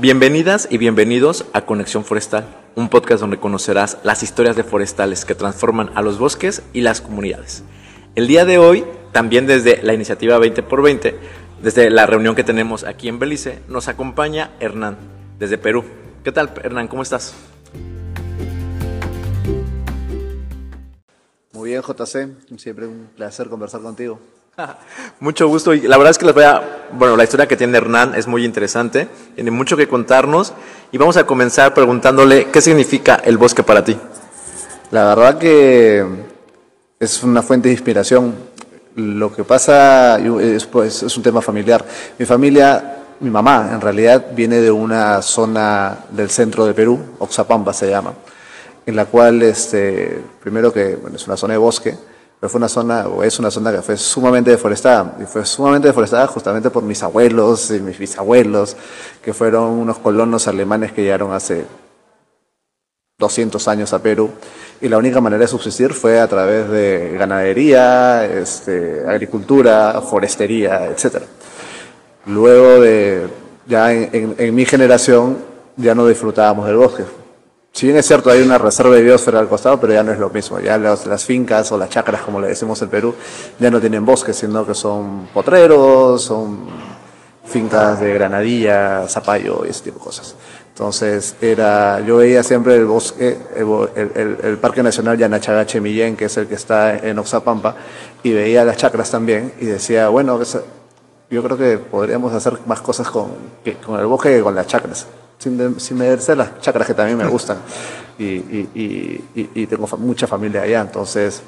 Bienvenidas y bienvenidos a Conexión Forestal, un podcast donde conocerás las historias de forestales que transforman a los bosques y las comunidades. El día de hoy, también desde la iniciativa 20x20, desde la reunión que tenemos aquí en Belice, nos acompaña Hernán, desde Perú. ¿Qué tal, Hernán? ¿Cómo estás? Muy bien, JC. Siempre un placer conversar contigo. Mucho gusto y la verdad es que les voy a, bueno, la historia que tiene Hernán es muy interesante, tiene mucho que contarnos y vamos a comenzar preguntándole qué significa el bosque para ti. La verdad que es una fuente de inspiración. Lo que pasa es, pues, es un tema familiar. Mi familia, mi mamá en realidad viene de una zona del centro de Perú, Oxapampa se llama, en la cual, este, primero que bueno, es una zona de bosque, pero fue una zona, o es una zona que fue sumamente deforestada, y fue sumamente deforestada justamente por mis abuelos y mis bisabuelos, que fueron unos colonos alemanes que llegaron hace 200 años a Perú, y la única manera de subsistir fue a través de ganadería, este, agricultura, forestería, etc. Luego de, ya en, en mi generación, ya no disfrutábamos del bosque, si bien es cierto, hay una reserva de biosfera al costado, pero ya no es lo mismo. Ya las fincas o las chacras, como le decimos en Perú, ya no tienen bosques, sino que son potreros, son fincas de granadilla, zapallo y ese tipo de cosas. Entonces, era, yo veía siempre el bosque, el, Parque Nacional Yanachagache Millén, que es el que está en Oxapampa, y veía las chacras también, y decía, bueno, yo creo que podríamos hacer más cosas con, con el bosque que con las chacras sin, sin medirse las chacras que también me gustan. Y, y, y, tengo mucha familia allá, entonces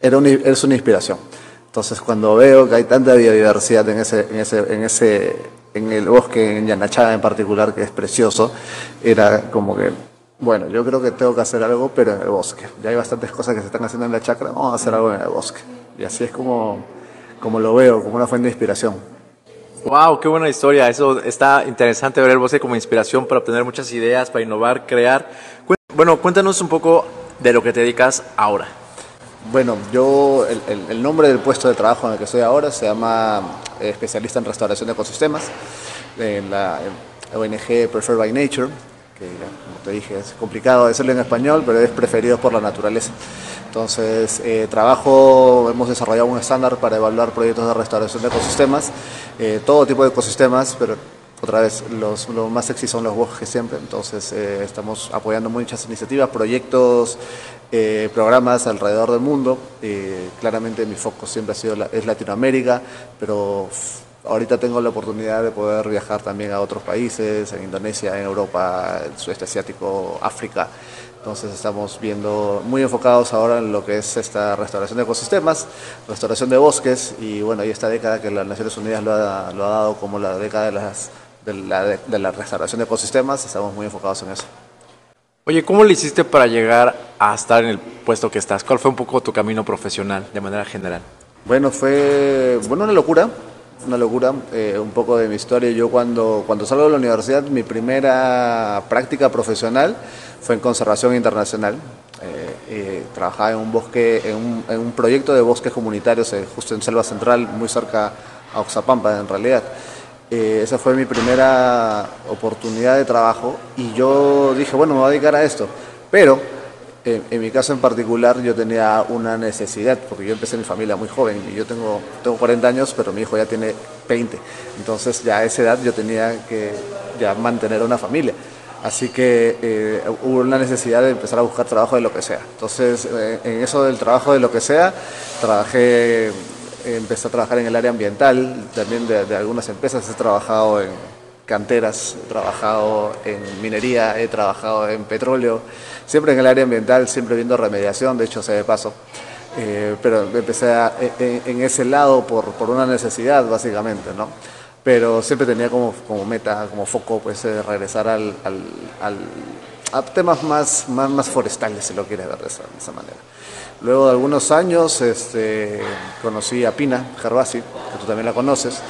era es una inspiración. Entonces cuando veo que hay tanta biodiversidad en ese, en ese, en ese, en el bosque, en Yanachaga en particular, que es precioso, era como que, bueno, yo creo que tengo que hacer algo, pero en el bosque. Ya hay bastantes cosas que se están haciendo en la chacra, vamos a hacer algo en el bosque. Y así es como, como lo veo, como una fuente de inspiración. Wow, qué buena historia. Eso está interesante ver el bosque como inspiración para obtener muchas ideas, para innovar, crear. Bueno, cuéntanos un poco de lo que te dedicas ahora. Bueno, yo, el, nombre del puesto de trabajo en el que estoy ahora se llama eh, especialista en restauración de ecosistemas en la ONG Preferred by Nature, que como te dije es complicado decirlo en español, pero es preferido por la naturaleza. Entonces, eh, trabajo, hemos desarrollado un estándar para evaluar proyectos de restauración de ecosistemas, eh, todo tipo de ecosistemas, pero otra vez, los, más sexy son los bosques siempre, entonces eh, estamos apoyando muchas iniciativas, proyectos, programas alrededor del mundo. claramente mi foco siempre ha sido es Latinoamérica, pero ahorita tengo la oportunidad de poder viajar también a otros países, en Indonesia, en Europa, el sudeste asiático, África. Entonces estamos viendo muy enfocados ahora en lo que es esta restauración de ecosistemas, restauración de bosques y bueno, hay esta década que las Naciones Unidas lo ha, lo ha dado como la década de, las, de, la, de la restauración de ecosistemas, estamos muy enfocados en eso. Oye, ¿cómo le hiciste para llegar a estar en el puesto que estás? ¿Cuál fue un poco tu camino profesional de manera general? Bueno, fue bueno, una locura, una locura, eh, un poco de mi historia. Yo cuando, cuando salgo de la universidad, mi primera práctica profesional fue en conservación internacional. Eh, trabajaba en un bosque, en un, en un, proyecto de bosques comunitarios eh, justo en Selva Central, muy cerca a Oxapampa en realidad. Eh, esa fue mi primera oportunidad de trabajo y yo dije, bueno, me voy a dedicar a esto. Pero en mi caso en particular yo tenía una necesidad, porque yo empecé mi familia muy joven y yo tengo, tengo 40 años, pero mi hijo ya tiene 20. Entonces ya a esa edad yo tenía que ya mantener una familia. Así que eh, hubo una necesidad de empezar a buscar trabajo de lo que sea. Entonces, eh, en eso del trabajo de lo que sea, trabajé, empecé a trabajar en el área ambiental, también de, algunas empresas. He trabajado en canteras, he trabajado en minería, he trabajado en petróleo, siempre en el área ambiental, siempre viendo remediación, de hecho, se de paso. Eh, pero empecé en, en, ese lado por, por una necesidad, básicamente, ¿no? pero siempre tenía como, como meta, como foco, pues eh, regresar al, al, al, a temas más, más, más, forestales, si lo quieres ver de esa, de esa, manera. Luego de algunos años este, conocí a Pina Gervasi, que tú también la conoces,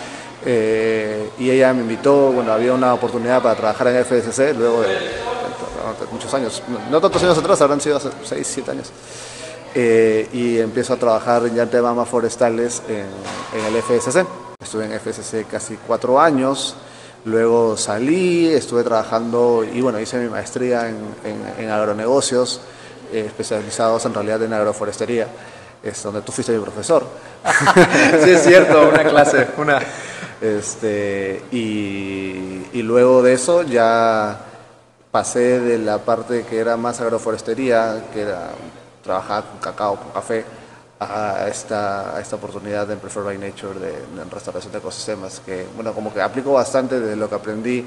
eh, y ella me invitó, bueno, había una oportunidad para trabajar en FSC, luego de, muchos años, no tantos años atrás, habrán sido hace 6, 7 años. Eh, y empiezo a trabajar en temas forestales en, en el FSC. Estuve en FSC casi cuatro años, Luego salí, estuve trabajando y bueno, hice mi maestría en, en, agronegocios, eh, especializados en realidad en agroforestería, es donde tú fuiste mi profesor. sí, es cierto, una clase, una. Este, y, y luego de eso ya pasé de la parte que era más agroforestería, que era trabajar con cacao, con café, a esta, a esta oportunidad en Prefer by Nature de, restauración de ecosistemas, que bueno, como que aplico bastante de lo que aprendí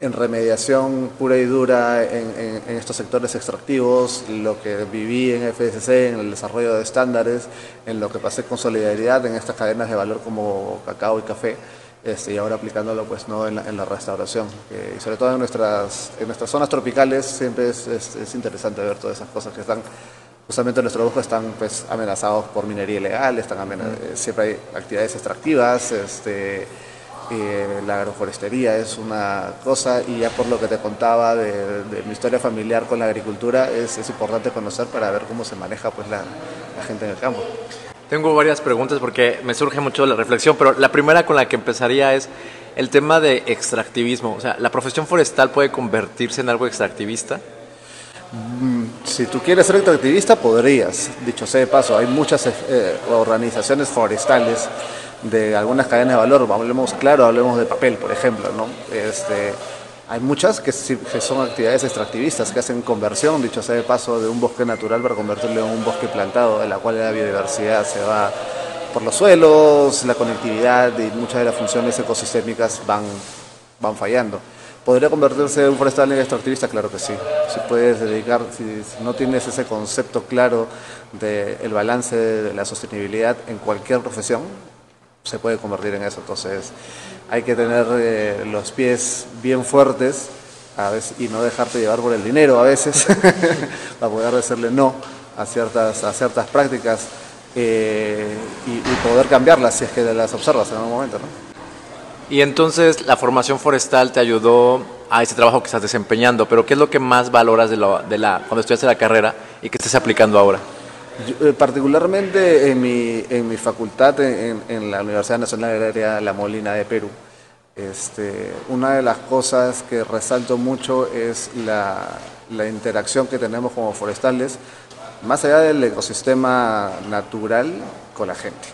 en remediación pura y dura en, en, estos sectores extractivos, lo que viví en FSC, en el desarrollo de estándares, en lo que pasé con solidaridad en estas cadenas de valor como cacao y café, este, y ahora aplicándolo pues no en la, en la restauración. y sobre todo en nuestras, en nuestras zonas tropicales siempre es, es, es interesante ver todas esas cosas que están justamente nuestros bosques están pues, amenazados por minería ilegal, están eh, siempre hay actividades extractivas, este, eh, la agroforestería es una cosa y ya por lo que te contaba de, mi historia familiar con la agricultura es, es, importante conocer para ver cómo se maneja pues, la, la gente en el campo. Tengo varias preguntas porque me surge mucho la reflexión, pero la primera con la que empezaría es el tema de extractivismo. O sea, ¿la profesión forestal puede convertirse en algo extractivista? Mm, si tú quieres ser activista, podrías. Dicho sea de paso, hay muchas eh, organizaciones forestales de algunas cadenas de valor. Hablemos, claro, hablemos de papel, por ejemplo. ¿no? Este, hay muchas que, que, son actividades extractivistas, que hacen conversión, dicho sea de paso, de un bosque natural para convertirlo en un bosque plantado, en la cual la biodiversidad se va por los suelos, la conectividad y muchas de las funciones ecosistémicas van, van fallando. ¿Podría convertirse en un forestal en extractivista? Claro que sí. Si puedes dedicar, si, no tienes ese concepto claro del balance de la sostenibilidad en cualquier profesión, se puede convertir en eso. Entonces hay que tener eh, los pies bien fuertes a veces, y no dejarte llevar por el dinero a veces para poder decirle no a ciertas, a ciertas prácticas eh, y, y, poder cambiarlas si es que las observas en algún momento. ¿no? Y entonces la formación forestal te ayudó a ese trabajo que estás desempeñando, pero ¿qué es lo que más valoras de, de la, cuando estudiaste la carrera y que estés aplicando ahora? Eh, particularmente en mi, en mi facultad, en, la Universidad Nacional Agraria La Molina de Perú, este, una de las cosas que resalto mucho es la, la interacción que tenemos como forestales, más allá del ecosistema natural, con la gente.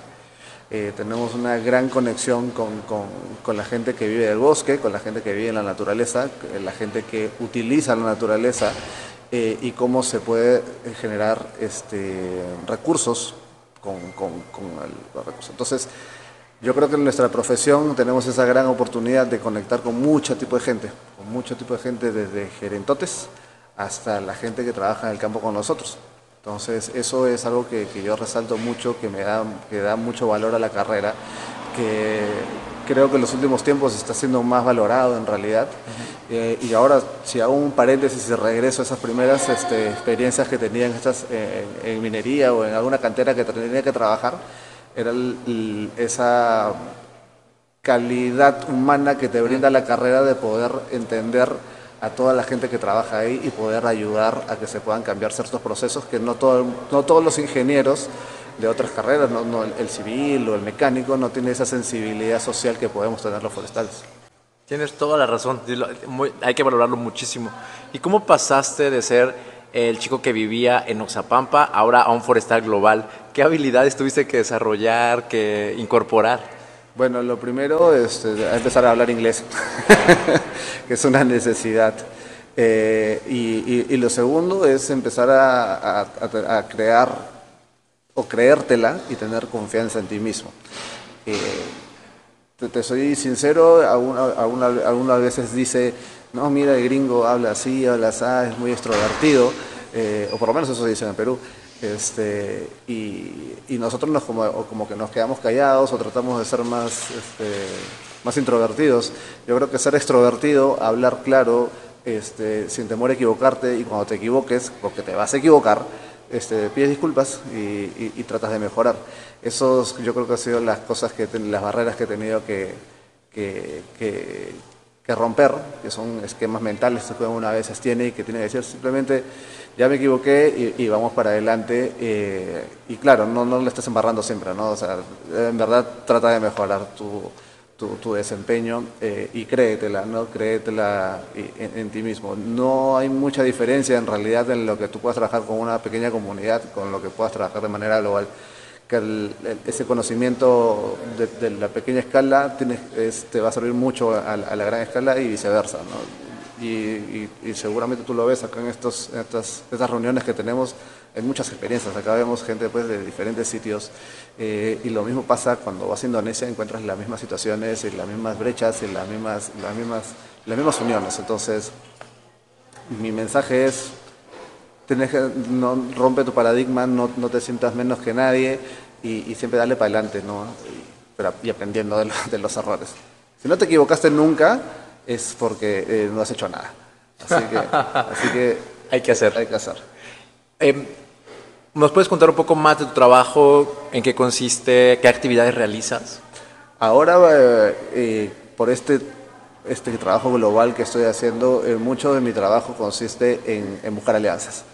Eh, tenemos una gran conexión con, con, con, la gente que vive del bosque, con la gente que vive en la naturaleza, la gente que utiliza la naturaleza eh, y cómo se puede generar este, recursos con, con, los recursos. Entonces, yo creo que en nuestra profesión tenemos esa gran oportunidad de conectar con mucho tipo de gente, con mucho tipo de gente desde gerentotes hasta la gente que trabaja en el campo con nosotros. Entonces, eso es algo que, que, yo resalto mucho, que me da, que da mucho valor a la carrera, que creo que en los últimos tiempos está siendo más valorado en realidad. Eh, y ahora, si hago un paréntesis y regreso a esas primeras este, experiencias que tenía en, estas, eh, en minería o en alguna cantera que tenía que trabajar, era esa calidad humana que te brinda la carrera de poder entender a toda la gente que trabaja ahí y poder ayudar a que se puedan cambiar ciertos procesos que no, todo, no todos los ingenieros de otras carreras, no, no, el civil o el mecánico, no tiene esa sensibilidad social que podemos tener los forestales. Tienes toda la razón, hay que valorarlo muchísimo. ¿Y cómo pasaste de ser el chico que vivía en Oxapampa ahora a un forestal global? ¿Qué habilidades tuviste que desarrollar, que incorporar? Bueno, lo primero es eh, empezar a hablar inglés, que es una necesidad. Eh, y, y, y, lo segundo es empezar a, a, a, crear o creértela y tener confianza en ti mismo. Eh, te, te, soy sincero, algunas alguna veces dice, no, mira, el gringo habla así, habla así, es muy extrovertido, eh, o por lo menos eso dicen en Perú. Este, y, y, nosotros nos como, como, que nos quedamos callados o tratamos de ser más, este, más introvertidos. Yo creo que ser extrovertido, hablar claro, este, sin temor a equivocarte y cuando te equivoques, porque te vas a equivocar, este, pides disculpas y, y, y tratas de mejorar. Esos yo creo que han sido las cosas que, las barreras que he tenido que, que, que, que romper, que son esquemas mentales que uno a veces tiene y que tiene que decir simplemente ya me equivoqué y, y vamos para adelante. Eh, y claro, no, no le estás embarrando siempre, ¿no? O sea, en verdad trata de mejorar tu, tu, desempeño eh, y créetela, ¿no? Créetela en, ti mismo. No hay mucha diferencia en realidad en lo que tú puedas trabajar con una pequeña comunidad, con lo que puedas trabajar de manera global. Que ese conocimiento de, la pequeña escala te va a servir mucho a, la gran escala y viceversa. Y, seguramente tú lo ves acá en, estos, estas, estas reuniones que tenemos, hay muchas experiencias, acá vemos gente pues, de diferentes sitios eh, y lo mismo pasa cuando vas a Indonesia, encuentras las mismas situaciones y las mismas brechas y las mismas, las mismas, las mismas uniones. Entonces, mi mensaje es, tenés que, no, rompe tu paradigma, no, no te sientas menos que nadie y, siempre dale para adelante ¿no? y, pero, y aprendiendo de, de, los errores. Si no te equivocaste nunca, es porque eh, no has hecho nada. Así que, así que hay que hacer. Hay que hacer. Eh, ¿Nos puedes contar un poco más de tu trabajo? ¿En qué consiste? ¿Qué actividades realizas? Ahora, eh, por este, este trabajo global que estoy haciendo, eh, mucho de mi trabajo consiste en, en buscar alianzas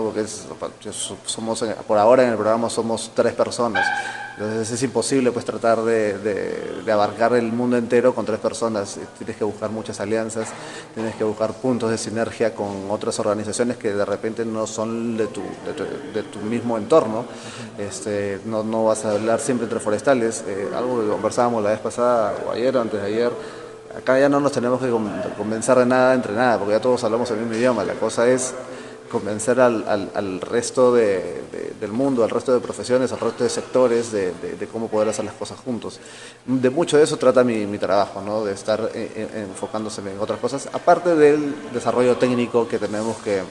porque somos, por ahora en el programa somos tres personas, entonces es imposible pues tratar de, abarcar el mundo entero con tres personas, tienes que buscar muchas alianzas, tienes que buscar puntos de sinergia con otras organizaciones que de repente no son de tu, de tu, mismo entorno, este, no, no, vas a hablar siempre entre forestales, eh, algo que conversábamos la vez pasada o ayer o antes de ayer, acá ya no nos tenemos que convencer de nada entre nada, porque ya todos hablamos el mismo idioma, la cosa es convencer al, al, resto de, del mundo, al resto de profesiones, al resto de sectores de, de, cómo poder hacer las cosas juntos. De mucho de eso trata mi, mi trabajo, ¿no? de estar eh, eh, enfocándose en otras cosas, aparte del desarrollo técnico que tenemos que,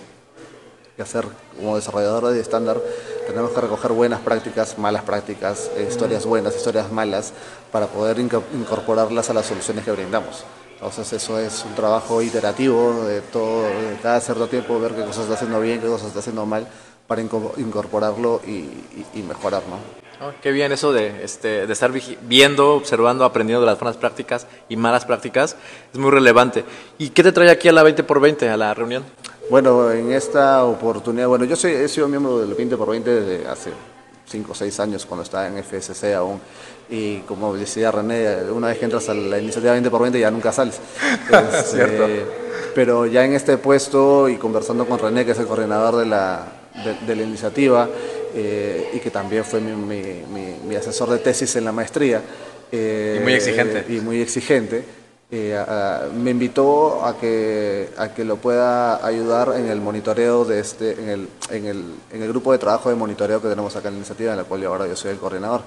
que hacer como desarrollador de estándar, tenemos que recoger buenas prácticas, malas prácticas, eh, historias buenas, historias malas, para poder incorporarlas a las soluciones que brindamos. Entonces eso es un trabajo iterativo de todo, de cada cierto tiempo ver qué cosas está haciendo bien, qué cosas está haciendo mal para incorporarlo y, y, mejorar, ¿no? Oh, qué bien eso de, este, de estar viendo, observando, aprendiendo de las buenas prácticas y malas prácticas, es muy relevante. ¿Y qué te trae aquí a la 20x20, a la reunión? Bueno, en esta oportunidad, bueno, yo soy, he sido miembro del 20x20 desde hace 5 o 6 años cuando estaba en FSC aún. Y como decía René, una vez que entras a la iniciativa 20 por 20 ya nunca sales. Este, pero ya en este puesto y conversando con René, que es el coordinador de la, de, la iniciativa eh, y que también fue mi, mi, mi, asesor de tesis en la maestría. Eh, y muy exigente. Y muy exigente. Eh, me invitó a que, a que lo pueda ayudar en el monitoreo de este, en el, en el, en el grupo de trabajo de monitoreo que tenemos acá en la iniciativa, en la cual ahora yo soy el coordinador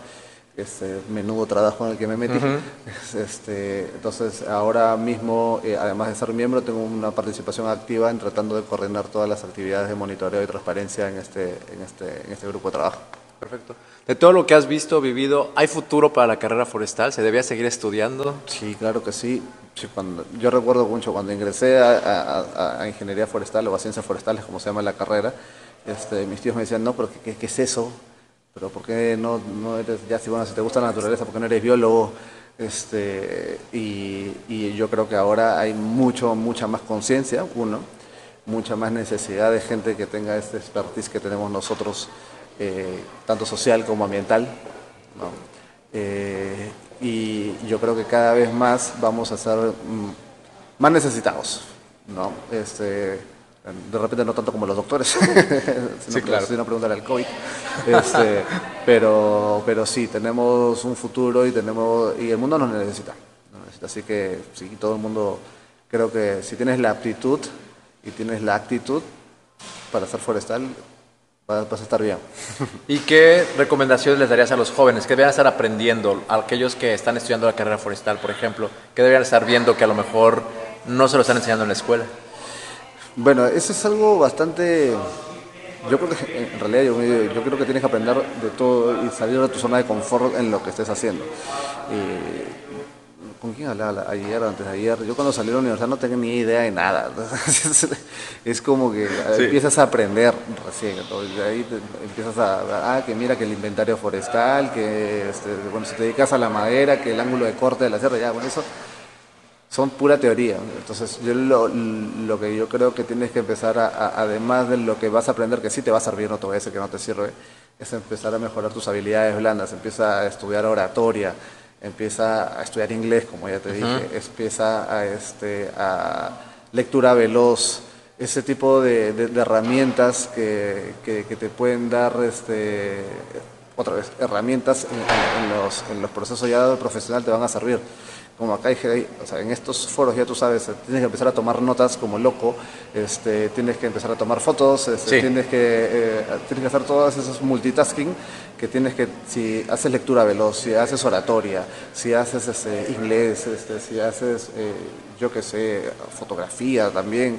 este menudo trabajo en el que me metí. este, entonces, ahora mismo, eh, además de ser miembro, tengo una participación activa en tratando de coordinar todas las actividades de monitoreo y transparencia en este, en este, en este grupo de trabajo. Perfecto. De todo lo que has visto, vivido, ¿hay futuro para la carrera forestal? ¿Se debía seguir estudiando? Sí, claro que sí. yo recuerdo mucho cuando ingresé a, Ingeniería Forestal o a Ciencias Forestales, como se llama la carrera, este, mis tíos me decían, no, pero ¿qué, qué es eso? pero ¿por qué no, no eres, ya si, bueno, si te gusta la naturaleza, ¿por qué no eres biólogo? Este, y, y yo creo que ahora hay mucho, mucha más conciencia, uno, mucha más necesidad de gente que tenga este expertise que tenemos nosotros, eh, tanto social como ambiental. ¿no? Eh, y yo creo que cada vez más vamos a ser mm, más necesitados. ¿no? Este, de repente no tanto como los doctores, sí, claro. sino preguntarle al COVID. Este, pero, pero sí, tenemos un futuro y, tenemos, y el mundo nos necesita, Así que sí, todo el mundo, creo que si tienes la aptitud y tienes la actitud para ser forestal, vas, a estar bien. ¿Y qué recomendaciones les darías a los jóvenes? ¿Qué deberían estar aprendiendo? A aquellos que están estudiando la carrera forestal, por ejemplo, ¿qué deberían estar viendo que a lo mejor no se lo están enseñando en la escuela? Bueno, eso es algo bastante... Yo creo que en realidad yo, creo que tienes que aprender de todo y salir de tu zona de confort en lo que estés haciendo. ¿Con quién hablaba ayer o antes de ayer? Yo cuando salí de la universidad no tenía ni idea de nada. es como que empiezas a aprender recién. Entonces, ahí empiezas a, ah, que mira que el inventario forestal, que este, bueno, si te dedicas a la madera, que el ángulo de corte de la sierra, ya, bueno, eso son pura teoría. Entonces, yo lo, lo, que yo creo que tienes que empezar, a, además de lo que vas a aprender, que sí te va a servir, no te voy a decir que no te sirve, es empezar a mejorar tus habilidades blandas, empieza a estudiar oratoria, empieza a estudiar inglés, como ya te dije, empieza a, este, a lectura veloz, ese tipo de, herramientas que, que, te pueden dar, este, otra vez, herramientas en, los, en los procesos ya profesional te van a servir como acá dije, o sea, en estos foros ya tú sabes, tienes que empezar a tomar notas como loco, este, tienes que empezar a tomar fotos, este, tienes, que, eh, tienes que hacer todos esos multitasking que tienes que, si haces lectura veloz, si haces oratoria, si haces este, inglés, este, si haces, eh, yo qué sé, fotografía también,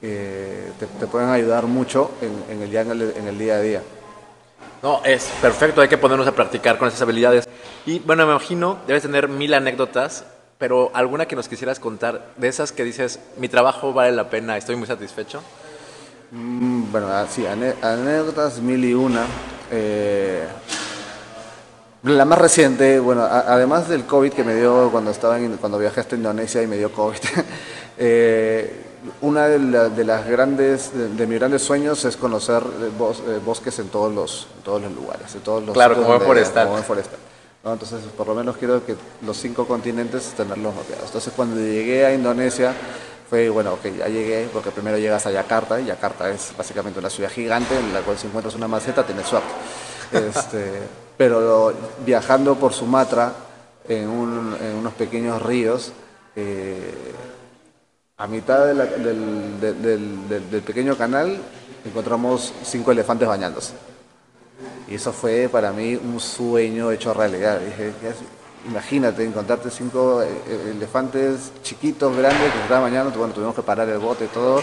eh, te, pueden ayudar mucho en, en el, en, el, en el día a día. No, es perfecto, hay que ponernos a practicar con esas habilidades. Y bueno, me imagino, debes tener mil anécdotas, pero alguna que nos quisieras contar, de esas que dices, mi trabajo vale la pena, estoy muy satisfecho. Mm, bueno, sí, anécdotas mil y una. Eh, la más reciente, bueno, además del COVID que me dio cuando estaba en, cuando viajé hasta Indonesia y me dio COVID, eh, una de, las grandes, de, mis grandes sueños es conocer eh, eh, bosques en todos los, todos los lugares, en todos los claro, como en forestal. forestal. Entonces, por lo menos quiero que los cinco continentes tenerlos mapeados. Entonces, cuando llegué a Indonesia, fue, bueno, ok, ya llegué, porque primero llegas a Yakarta, y Yakarta es básicamente una ciudad gigante en la cual si encuentras una maceta tienes suerte. Este, pero viajando por Sumatra, en, unos pequeños ríos, eh, a mitad del, pequeño canal encontramos cinco elefantes bañándose. Y eso fue para mí un sueño hecho realidad. Dije, imagínate encontrarte cinco eh, eh, elefantes chiquitos, grandes, que se estaban bañando. Bueno, tuvimos que parar el bote y todo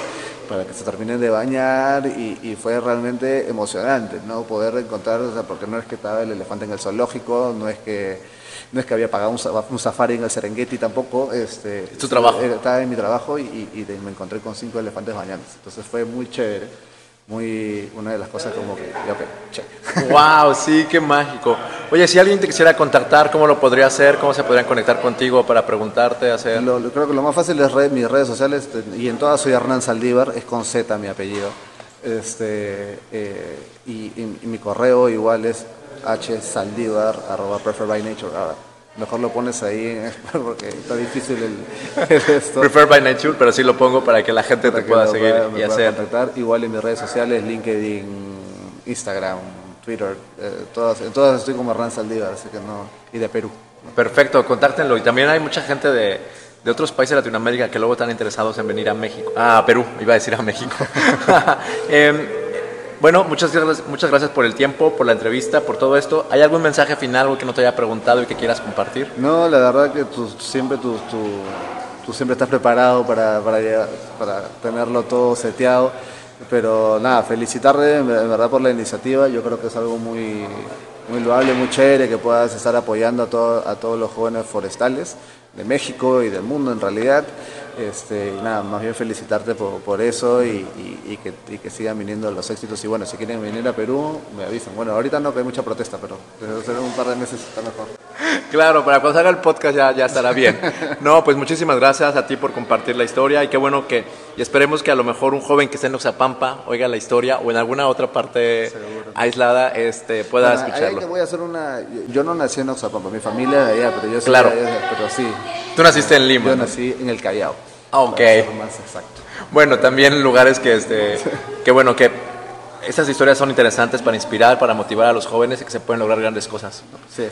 para que se terminen de bañar y, fue realmente emocionante, ¿no? Poder encontrar, o sea, porque no es que estaba el elefante en el zoológico, no es que no es que había pagado un, safari en el Serengeti tampoco. Este, ¿Tu trabajo? Estaba en mi trabajo y, me encontré con cinco elefantes bañantes. Entonces fue muy chévere. Muy, una de las cosas como que, ok, check. ¡Wow! Sí, qué mágico. Oye, si alguien te quisiera contactar, ¿cómo lo podría hacer? ¿Cómo se podrían conectar contigo para preguntar? hacer? Lo, creo que lo más fácil es red, mis redes sociales, y en todas soy Hernán Saldívar, es con Z mi apellido. Este, eh, y, mi correo igual es hsaldívar, arroba prefer by nature. mejor lo pones ahí porque está difícil el, esto. Prefer by nature, pero sí lo pongo para que la gente te pueda seguir y hacer. Contactar. Igual en mis redes sociales, LinkedIn, Instagram, Twitter, eh, todas, en todas estoy como Ran Saldívar, así que no, y de Perú. Perfecto, contáctenlo. Y también hay mucha gente de, de otros países de Latinoamérica que luego están interesados en venir a México. Ah, a Perú, iba a decir a México. eh, bueno, muchas gracias, muchas gracias por el tiempo, por la entrevista, por todo esto. ¿Hay algún mensaje final, que no te haya preguntado y que quieras compartir? No, la verdad que tú siempre, tú, tú, siempre estás preparado para, para, para tenerlo todo seteado. Pero nada, felicitarle en verdad por la iniciativa. Yo creo que es algo muy, muy loable, muy chévere que puedas estar apoyando a, todo, a todos los jóvenes forestales de México y del mundo en realidad. Este, y nada, más bien felicitarte por, eso y, que, que, sigan viniendo los éxitos. Y bueno, si quieren venir a Perú, me avisan. Bueno, ahorita no, que hay mucha protesta, pero desde un par de meses está mejor. Claro, para cuando salga el podcast ya, ya estará bien. No, pues muchísimas gracias a ti por compartir la historia y qué bueno que, y esperemos que a lo mejor un joven que esté en Oxapampa oiga la historia o en alguna otra parte aislada este, pueda escucharlo. voy a hacer una, yo no nací en Oxapampa, mi familia de allá, pero yo soy claro. de allá, pero sí. Tú naciste en Lima. Yo nací en el Callao. Ah, ok. Más exacto. Bueno, también lugares que, este, que bueno, que estas historias son interesantes para inspirar, para motivar a los jóvenes y que se pueden lograr grandes cosas.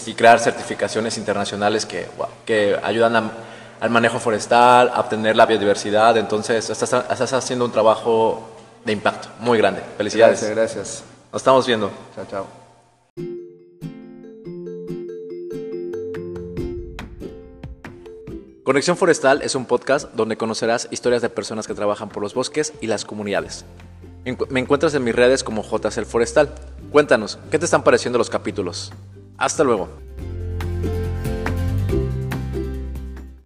Y crear certificaciones internacionales que, que ayudan al manejo forestal, a obtener la biodiversidad. Entonces, estás, estás, haciendo un trabajo de impacto muy grande. Felicidades. Gracias, gracias. Nos estamos viendo. Chao, chao. Conexión Forestal es un podcast donde conocerás historias de personas que trabajan por los bosques y las comunidades. Me encuentras en mis redes como JCL Forestal. Cuéntanos, ¿qué te están pareciendo los capítulos? Hasta luego.